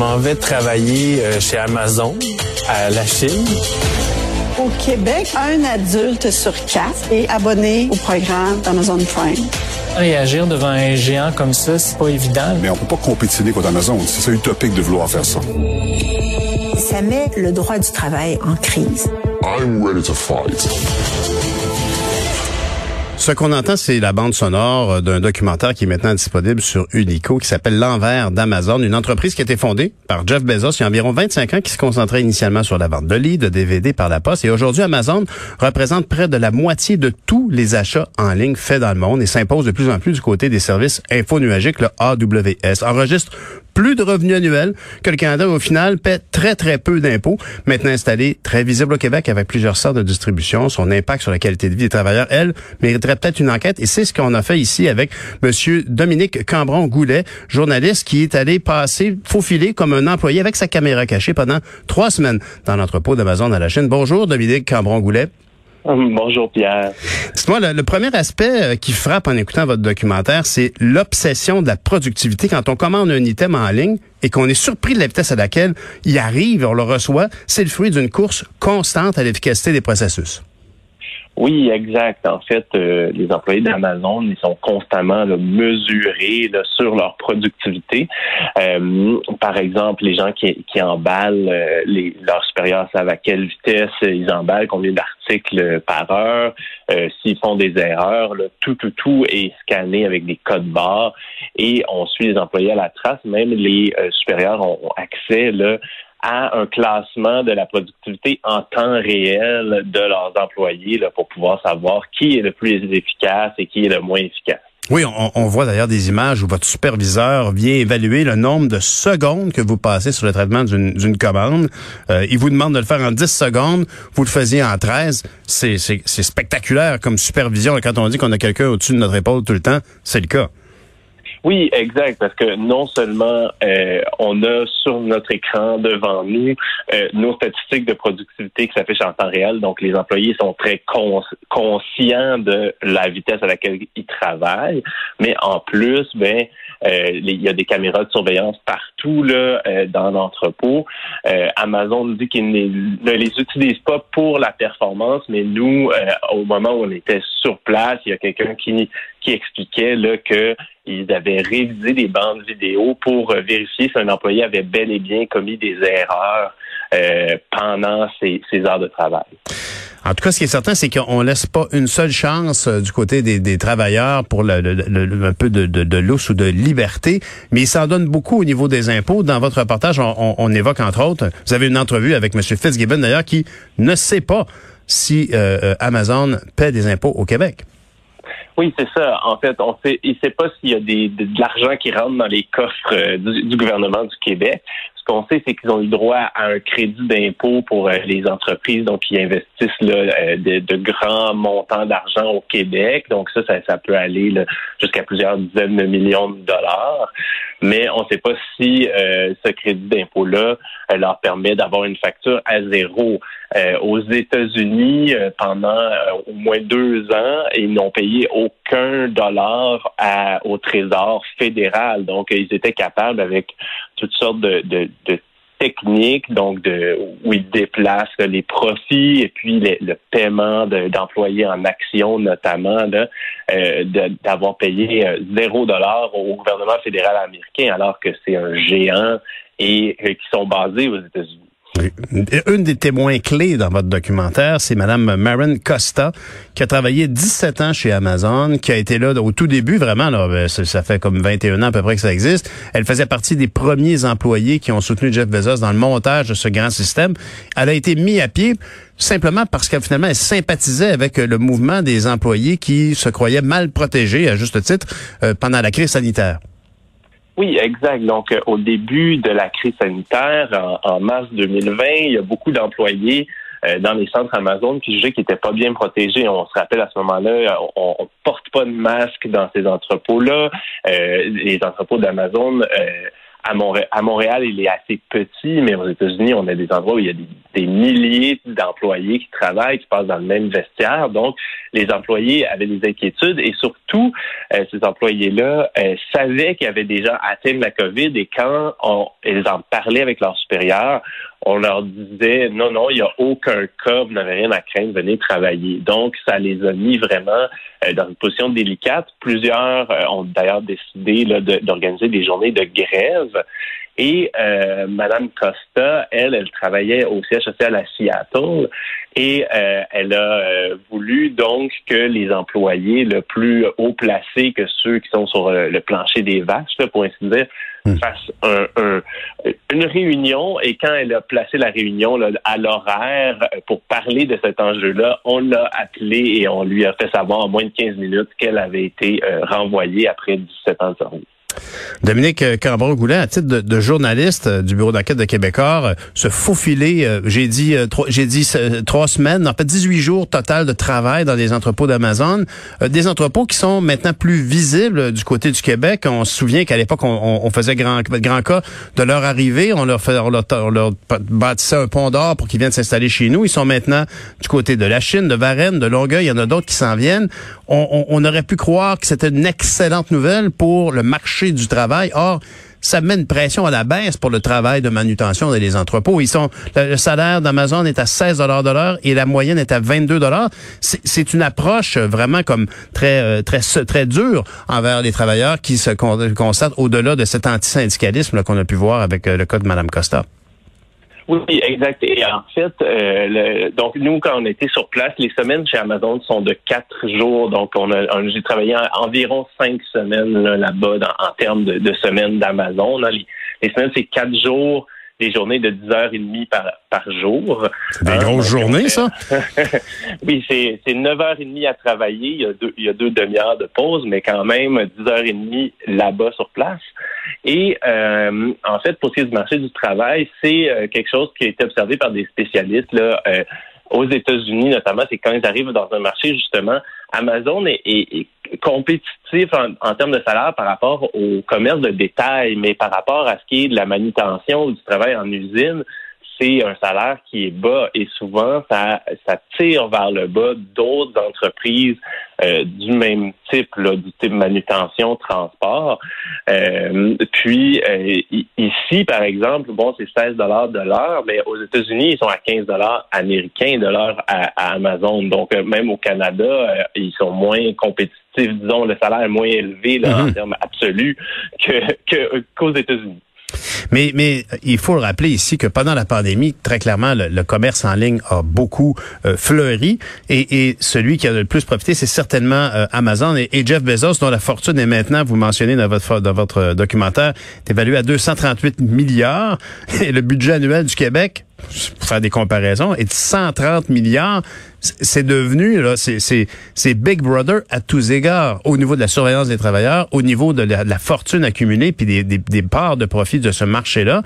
M'en vais travailler euh, chez Amazon à la Chine. Au Québec, un adulte sur quatre est abonné au programme d'Amazon Prime. Réagir devant un géant comme ça, c'est pas évident. Mais on peut pas compétitionner contre Amazon. C'est utopique de vouloir faire ça. Ça met le droit du travail en crise. I'm ready to fight. Ce qu'on entend, c'est la bande sonore d'un documentaire qui est maintenant disponible sur Unico, qui s'appelle L'envers d'Amazon, une entreprise qui a été fondée par Jeff Bezos il y a environ 25 ans, qui se concentrait initialement sur la vente de livres, de DVD par la poste. Et aujourd'hui, Amazon représente près de la moitié de tous les achats en ligne faits dans le monde et s'impose de plus en plus du côté des services infonuagiques, le AWS. Enregistre plus de revenus annuels que le Canada, au final, paie très, très peu d'impôts. Maintenant installé, très visible au Québec avec plusieurs sortes de distribution. Son impact sur la qualité de vie des travailleurs, elle, mériterait peut-être une enquête. Et c'est ce qu'on a fait ici avec Monsieur Dominique Cambron-Goulet, journaliste qui est allé passer, faufiler comme un employé avec sa caméra cachée pendant trois semaines dans l'entrepôt d'Amazon à la Chine. Bonjour, Dominique Cambron-Goulet. Bonjour Pierre. Dites-moi, le, le, premier aspect euh, qui frappe en écoutant votre documentaire, c'est l'obsession de la productivité. Quand on commande un item en ligne et qu'on est surpris de la vitesse à laquelle il arrive, on le reçoit, c'est le fruit d'une course constante à l'efficacité des processus. Oui, exact. En fait, euh, les employés d'Amazon, ils sont constamment là, mesurés là, sur leur productivité. Euh, par exemple, les gens qui, qui emballent, euh, les, leurs supérieurs savent à quelle vitesse ils emballent, combien d'articles par heure, s'ils font des erreurs, là, tout, tout, tout est scanné avec des codes barres et on suit les employés à la trace. Même les supérieurs ont, ont accès là, à un classement de la productivité en temps réel de leurs employés pour pouvoir savoir qui est le plus efficace et qui est le moins efficace. Oui, on, on voit d'ailleurs des images où votre superviseur vient évaluer le nombre de secondes que vous passez sur le traitement d'une commande. Euh, il vous demande de le faire en 10 secondes, vous le faisiez en 13. C'est spectaculaire comme supervision. quand on dit qu'on a quelqu'un au-dessus de notre épaule tout le temps, c'est le cas. Oui, exact, parce que non seulement euh, on a sur notre écran devant nous euh, nos statistiques de productivité qui s'affichent en temps réel, donc les employés sont très conscients de la vitesse à laquelle ils travaillent, mais en plus, ben il y a des caméras de surveillance partout là dans l'entrepôt. Amazon nous dit qu'ils ne les utilisent pas pour la performance, mais nous, au moment où on était sur place, il y a quelqu'un qui qui expliquait là que ils avaient révisé des bandes vidéo pour euh, vérifier si un employé avait bel et bien commis des erreurs euh, pendant ses, heures de travail. En tout cas, ce qui est certain, c'est qu'on laisse pas une seule chance euh, du côté des, travailleurs pour le, un peu de, de, de, lousse ou de liberté, mais il s'en donne beaucoup au niveau des impôts. Dans votre reportage, on, évoque entre autres, vous avez une entrevue avec M. Fitzgibbon d'ailleurs, qui ne sait pas si Amazon paie des impôts au Québec. Oui, c'est ça. En fait, on sait, il ne sait pas s'il y a des, de, l'argent qui rentre dans les coffres euh, du, gouvernement du Québec. Ce qu'on sait, c'est qu'ils ont eu droit à un crédit d'impôt pour euh, les entreprises, donc qui investissent là, euh, de, grands montants d'argent au Québec. Donc ça, ça, peut aller jusqu'à plusieurs dizaines de millions de dollars. Mais on ne sait pas si ce crédit d'impôt-là leur permet d'avoir une facture à zéro. aux États-Unis, pendant au moins deux ans, ils n'ont payé aucun dollar au Trésor fédéral. Donc, ils étaient capables, avec toutes sortes de, techniques, donc de où ils déplacent les profits et puis le paiement d'employés en actions notamment, euh, d'avoir payé euh, zéro dollar au gouvernement fédéral américain alors que c'est un géant et euh, qui sont basés aux États-Unis. Une des témoins clés dans votre documentaire, c'est Madame Maren Costa, qui a travaillé 17 ans chez Amazon, qui a été là au tout début, vraiment, là, ben, ça fait comme 21 ans à peu près que ça existe. Elle faisait partie des premiers employés qui ont soutenu Jeff Bezos dans le montage de ce grand système. Elle a été mise à pied simplement parce qu'elle finalement sympathisait avec le mouvement des employés qui se croyaient mal protégés, à juste titre, euh, pendant la crise sanitaire. Oui, exact. Donc, au début de la crise sanitaire, en, en mars 2020, il y a beaucoup d'employés euh, dans les centres Amazon qui jugeaient qu'ils n'étaient pas bien protégés. On se rappelle à ce moment-là, on, on porte pas de masque dans ces entrepôts-là. Euh, les entrepôts d'Amazon euh, à Montréal, il est assez petit, mais aux États-Unis, on a des endroits où il y a des, milliers d'employés qui travaillent, qui passent dans le même vestiaire. Donc, les employés avaient des inquiétudes et surtout, euh, ces employés-là euh, savaient qu'il y avait des gens atteints de la COVID et quand on, ils en parlaient avec leurs supérieurs, on leur disait non, non, il n'y a aucun cas, vous n'avez rien à craindre, venez travailler. Donc, ça les a mis vraiment euh, dans une position délicate. Plusieurs ont d'ailleurs décidé d'organiser des journées de grève. Et euh, Madame Costa, elle, elle travaillait au siège social à Seattle et euh, elle a euh, voulu donc que les employés le plus haut placés que ceux qui sont sur euh, le plancher des vaches, pour ainsi dire, hmm. une réunion. Et quand elle a placé la réunion à l'horaire pour parler de cet enjeu-là, on l'a appelé et on lui a fait savoir en moins de 15 minutes qu'elle avait été renvoyée après 17 ans de. Dominique euh, Cambron-Goulet, à titre de, journaliste euh, du bureau d'enquête de Québécois, euh, se faufiler, j'ai dit j'ai dit trois semaines, en fait 18 jours total de travail dans les entrepôts d'Amazon, des entrepôts qui sont maintenant plus visibles du côté du Québec. On se souvient qu'à l'époque on, faisait grand grand cas de leur arrivée, on leur fait on leur, bâtissait un pont d'or pour qu'ils viennent s'installer chez nous. Ils sont maintenant du côté de la Chine, de Varennes, de Longueuil. Il y en a d'autres qui s'en viennent. on aurait pu croire que c'était une excellente nouvelle pour le marché du travail. Or, ça met une pression à la baisse pour le travail de manutention les entrepôts. Ils sont le, salaire d'Amazon est à 16 dollars de l'heure et la moyenne est à 22 dollars. C'est une approche vraiment comme très euh, très très dure envers les travailleurs qui se constatent au-delà de cet antisyndicalisme qu'on a pu voir avec euh, le cas de Madame Costa. Oui, exact. Et en fait, euh, le, donc nous, quand on était sur place, les semaines chez Amazon sont de quatre jours. Donc, on a, j'ai travaillé environ cinq semaines là-bas en termes de, semaines d'Amazon. Les semaines, c'est quatre jours des journées de 10h30 par, par jour. Des grosses journées, ça? oui, c'est, c'est 9h30 à travailler. Il y a deux, il y a deux demi-heures de pause, mais quand même 10h30 là-bas sur place. Et euh, en fait, pour ce qui est du marché du travail, c'est euh, quelque chose qui a été observé par des spécialistes là, euh, aux États-Unis notamment. C'est quand ils arrivent dans un marché, justement, Amazon est, compétitif en, termes de salaire par rapport au commerce de détail, mais par rapport à ce qui est de la manutention ou du travail en usine, c'est un salaire qui est bas et souvent ça, ça tire vers le bas d'autres entreprises euh, du même type, là, du type manutention, transport. Euh, puis euh, ici, par exemple, bon, c'est 16 dollars de l'heure, mais aux États-Unis, ils sont à 15 dollars américains de l'heure à, Amazon. Donc même au Canada, ils sont moins compétitifs. Disons, le salaire est moins élevé là, en mm-hmm. termes absolus que qu'aux États-Unis. Mais, mais il faut le rappeler ici que pendant la pandémie, très clairement, le, commerce en ligne a beaucoup euh, fleuri. Et, et, celui qui a le plus profité, c'est certainement euh, Amazon. Et, Jeff Bezos, dont la fortune est maintenant, vous mentionnez dans votre, dans votre documentaire, est évaluée à 238 milliards. Et le budget annuel du Québec, pour faire des comparaisons, est de 130 milliards. C'est devenu, là, c'est Big Brother à tous égards, au niveau de la surveillance des travailleurs, au niveau de la, fortune accumulée, puis des, des, parts de profit de ce marché-là.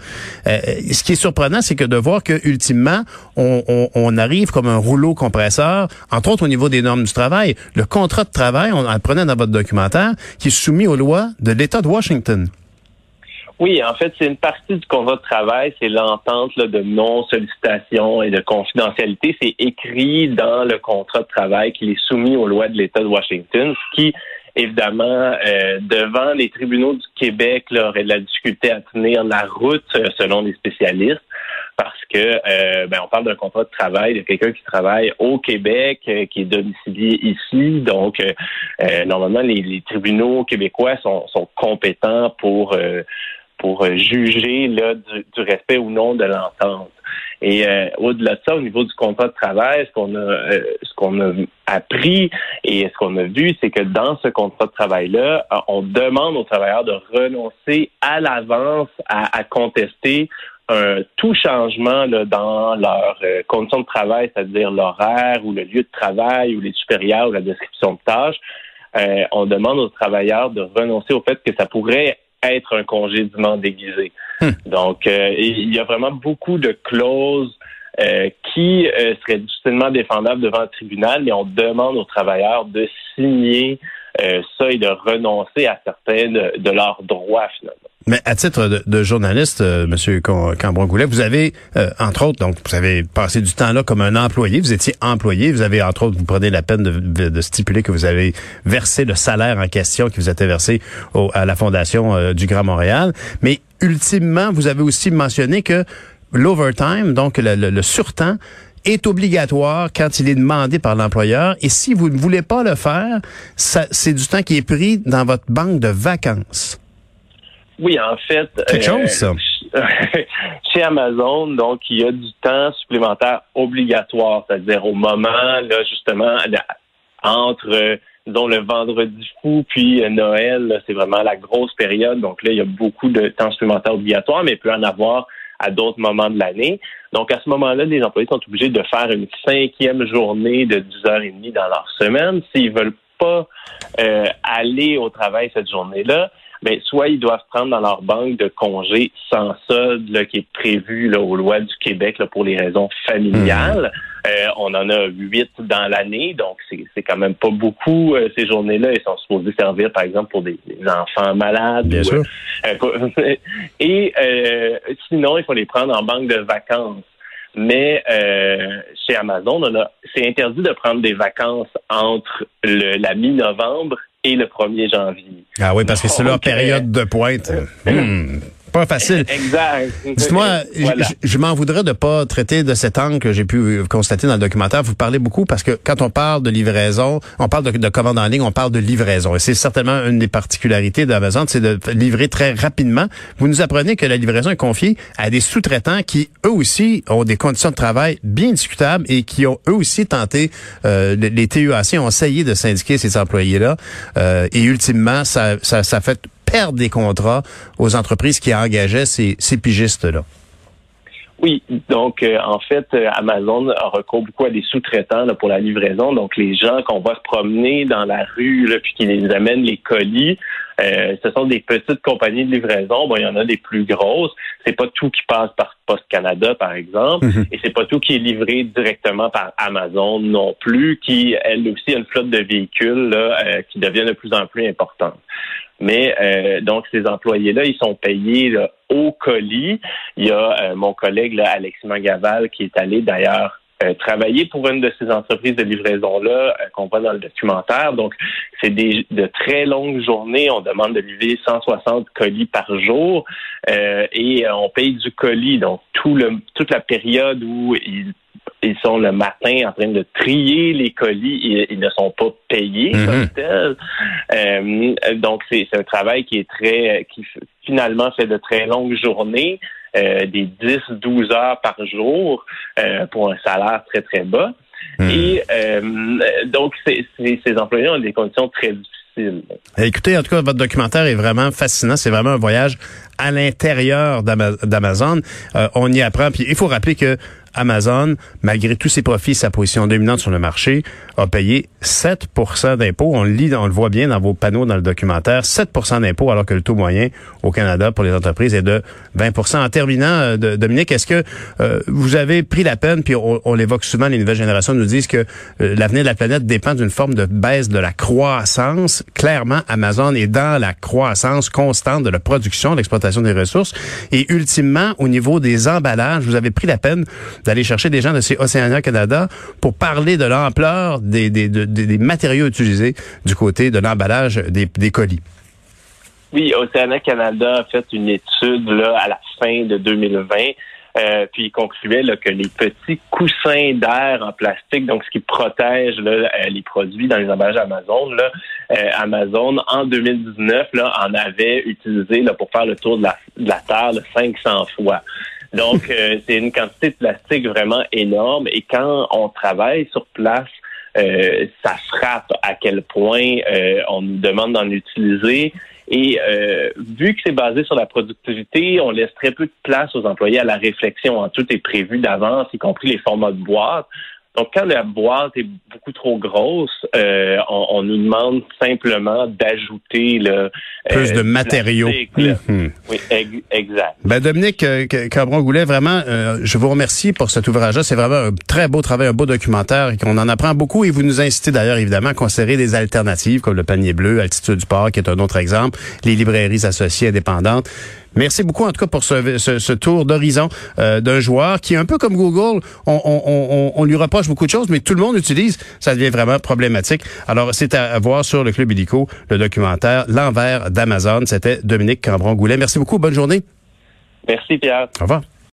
Euh, ce qui est surprenant, c'est que de voir que ultimement, on, on, on, arrive comme un rouleau compresseur, entre autres au niveau des normes du travail. Le contrat de travail, on apprenait dans votre documentaire, qui est soumis aux lois de l'État de Washington. Oui, en fait, c'est une partie du contrat de travail, c'est l'entente de non-sollicitation et de confidentialité. C'est écrit dans le contrat de travail qu'il est soumis aux lois de l'État de Washington, ce qui, évidemment, euh, devant les tribunaux du Québec, là, aurait de la difficulté à tenir la route euh, selon les spécialistes parce que euh, ben, on parle d'un contrat de travail de quelqu'un qui travaille au Québec, qui est domicilié ici. Donc, normalement, les, tribunaux québécois sont, sont compétents pour pour euh, juger là, du, respect ou non de l'entente. Et euh, au-delà de ça, au niveau du contrat de travail, ce qu'on a, euh, ce qu'on a appris et ce qu'on a vu, c'est que dans ce contrat de travail-là, on demande aux travailleurs de renoncer à l'avance à, contester un tout changement là, dans leurs conditions de travail, c'est-à-dire l'horaire ou le lieu de travail ou les supérieurs ou la description de tâches. on demande aux travailleurs de renoncer au fait que ça pourrait être un congédiement déguisé. Donc, euh, il y a vraiment beaucoup de clauses euh, qui euh, seraient difficilement défendables devant le tribunal, mais on demande aux travailleurs de signer ça et de renoncer à certains de, leurs droits finalement. Mais à titre de, journaliste, euh, Monsieur Cambron-Goulet, vous avez, entre autres, donc vous avez passé du temps là comme un employé. Vous étiez employé. Vous avez, entre autres, vous prenez la peine de, de, stipuler que vous avez versé le salaire en question qui vous était versé au, à la Fondation du Grand Montréal. Mais ultimement, vous avez aussi mentionné que l'overtime, donc le, le, surtemps, est obligatoire quand il est demandé par l'employeur. Et si vous ne voulez pas le faire, c'est du temps qui est pris dans votre banque de vacances. Oui, en fait. Quelque chose, ça. Chez Amazon, donc, il y a du temps supplémentaire obligatoire, c'est-à-dire au moment, là, justement, entre dont le vendredi fou puis Noël, c'est vraiment la grosse période. Donc là, il y a beaucoup de temps supplémentaire obligatoire, mais il peut en avoir à d'autres moments de l'année. Donc, à ce moment-là, les employés sont obligés de faire une cinquième journée de 10h30 dans leur semaine. S'ils veulent pas euh, aller au travail cette journée-là, ben, soit ils doivent prendre dans leur banque de congés sans solde là, qui est prévu là, aux lois du Québec là, pour les raisons familiales. Mmh. Euh, on en a huit dans l'année, donc c'est quand même pas beaucoup. Euh, ces journées-là, ils sont supposés servir, par exemple, pour des, enfants malades. Bien sûr. Euh, et sinon, il faut les prendre en banque de vacances. Mais chez Amazon, c'est interdit de prendre des vacances entre le, la mi-novembre et le 1er janvier. Ah oui, parce que c'est leur période de pointe. Hmm pas facile. Exact. Dites-moi, je, m'en voudrais de pas traiter de cet angle que j'ai pu constater dans le documentaire. Vous parlez beaucoup parce que quand on parle de livraison, on parle de, de commande en ligne, on parle de livraison. Et c'est certainement une des particularités d'Amazon, c'est de livrer très rapidement. Vous nous apprenez que la livraison est confiée à des sous-traitants qui, eux aussi, ont des conditions de travail bien discutables et qui ont eux aussi tenté, euh, les TUAC ont essayé de syndiquer ces employés-là. Euh, et ultimement, ça, ça, ça fait perdre des contrats aux entreprises qui engageaient ces, ces pigistes-là. Oui, donc euh, en fait, euh, Amazon a recours beaucoup à des sous-traitants pour la livraison. Donc les gens qu'on va se promener dans la rue, là, puis qui les amènent les colis, euh, ce sont des petites compagnies de livraison. Bon, il y en a des plus grosses. C'est pas tout qui passe par Post Canada, par exemple, mhm. et c'est pas tout qui est livré directement par Amazon non plus, qui elle aussi a une flotte de véhicules là, qui devient de plus en plus importante. Mais euh, donc, ces employés-là, ils sont payés au colis. Il y a euh, mon collègue là, Alexis Mangaval qui est allé d'ailleurs euh, travailler pour une de ces entreprises de livraison-là qu'on voit dans le documentaire. Donc, c'est des de très longues journées. On demande de livrer 160 colis par jour et on paye du colis. Donc, tout le, toute la période où ils ils sont le matin en train de trier les colis, ils, ne sont pas payés comme mhm. tel. Euh, donc c'est un travail qui est très, qui finalement fait de très longues journées, euh, des 10-12 heures par jour euh, pour un salaire très très bas. Mhm. Et donc ces employés ont des conditions très difficiles. Écoutez, en tout cas, votre documentaire est vraiment fascinant. C'est vraiment un voyage à l'intérieur d'Amazon. on y apprend. Puis il faut rappeler que Amazon, malgré tous ses profits et sa position dominante sur le marché, a payé 7% d'impôts. On le lit, on le voit bien dans vos panneaux dans le documentaire, 7% d'impôts alors que le taux moyen au Canada pour les entreprises est de 20% En terminant, euh, Dominique, est-ce que euh, vous avez pris la peine, puis on, l'évoque souvent, les nouvelles générations nous disent que euh, l'avenir de la planète dépend d'une forme de baisse de la croissance. Clairement, Amazon est dans la croissance constante de la production, de l'exploitation des ressources. Et ultimement, au niveau des emballages, vous avez pris la peine d'aller chercher des gens de ces Océania Canada pour parler de l'ampleur des, des, matériaux utilisés du côté de l'emballage des, colis. Oui, Océania Canada a fait une étude là, à la fin de 2020 euh, puis il concluait que les petits coussins d'air en plastique, donc ce qui protège euh, les produits dans les emballages Amazon, euh, Amazon en 2019 là, en avait utilisé pour faire le tour de la, de la Terre 500 fois. Donc, euh, c'est une quantité de plastique vraiment énorme. Et quand on travaille sur place, euh, ça frappe à quel point euh, on nous demande d'en utiliser. Et vu que c'est basé sur la productivité, on laisse très peu de place aux employés à la réflexion. Tout est prévu d'avance, y compris les formats de boîte. Donc, quand la boîte est beaucoup trop grosse, euh, on, on, nous demande simplement d'ajouter le plus de matériaux. Mhm. Oui, exact. Ben Dominique euh, Cabron-Goulet, vraiment, euh, je vous remercie pour cet ouvrage-là. C'est vraiment un très beau travail, un beau documentaire et qu'on en apprend beaucoup. Et vous nous incitez d'ailleurs évidemment à considérer des alternatives comme le panier bleu, Altitude du Port, qui est un autre exemple, les librairies associées indépendantes. Merci beaucoup en tout cas pour ce, ce, tour d'horizon euh, d'un joueur qui, un peu comme Google, on, on, on, lui reproche beaucoup de choses, mais tout le monde utilise. Ça devient vraiment problématique. Alors, c'est à voir sur le Club Illico, le documentaire L'envers d'Amazon. C'était Dominique Cambron-Goulet. Merci beaucoup. Bonne journée. Merci, Pierre. Au revoir.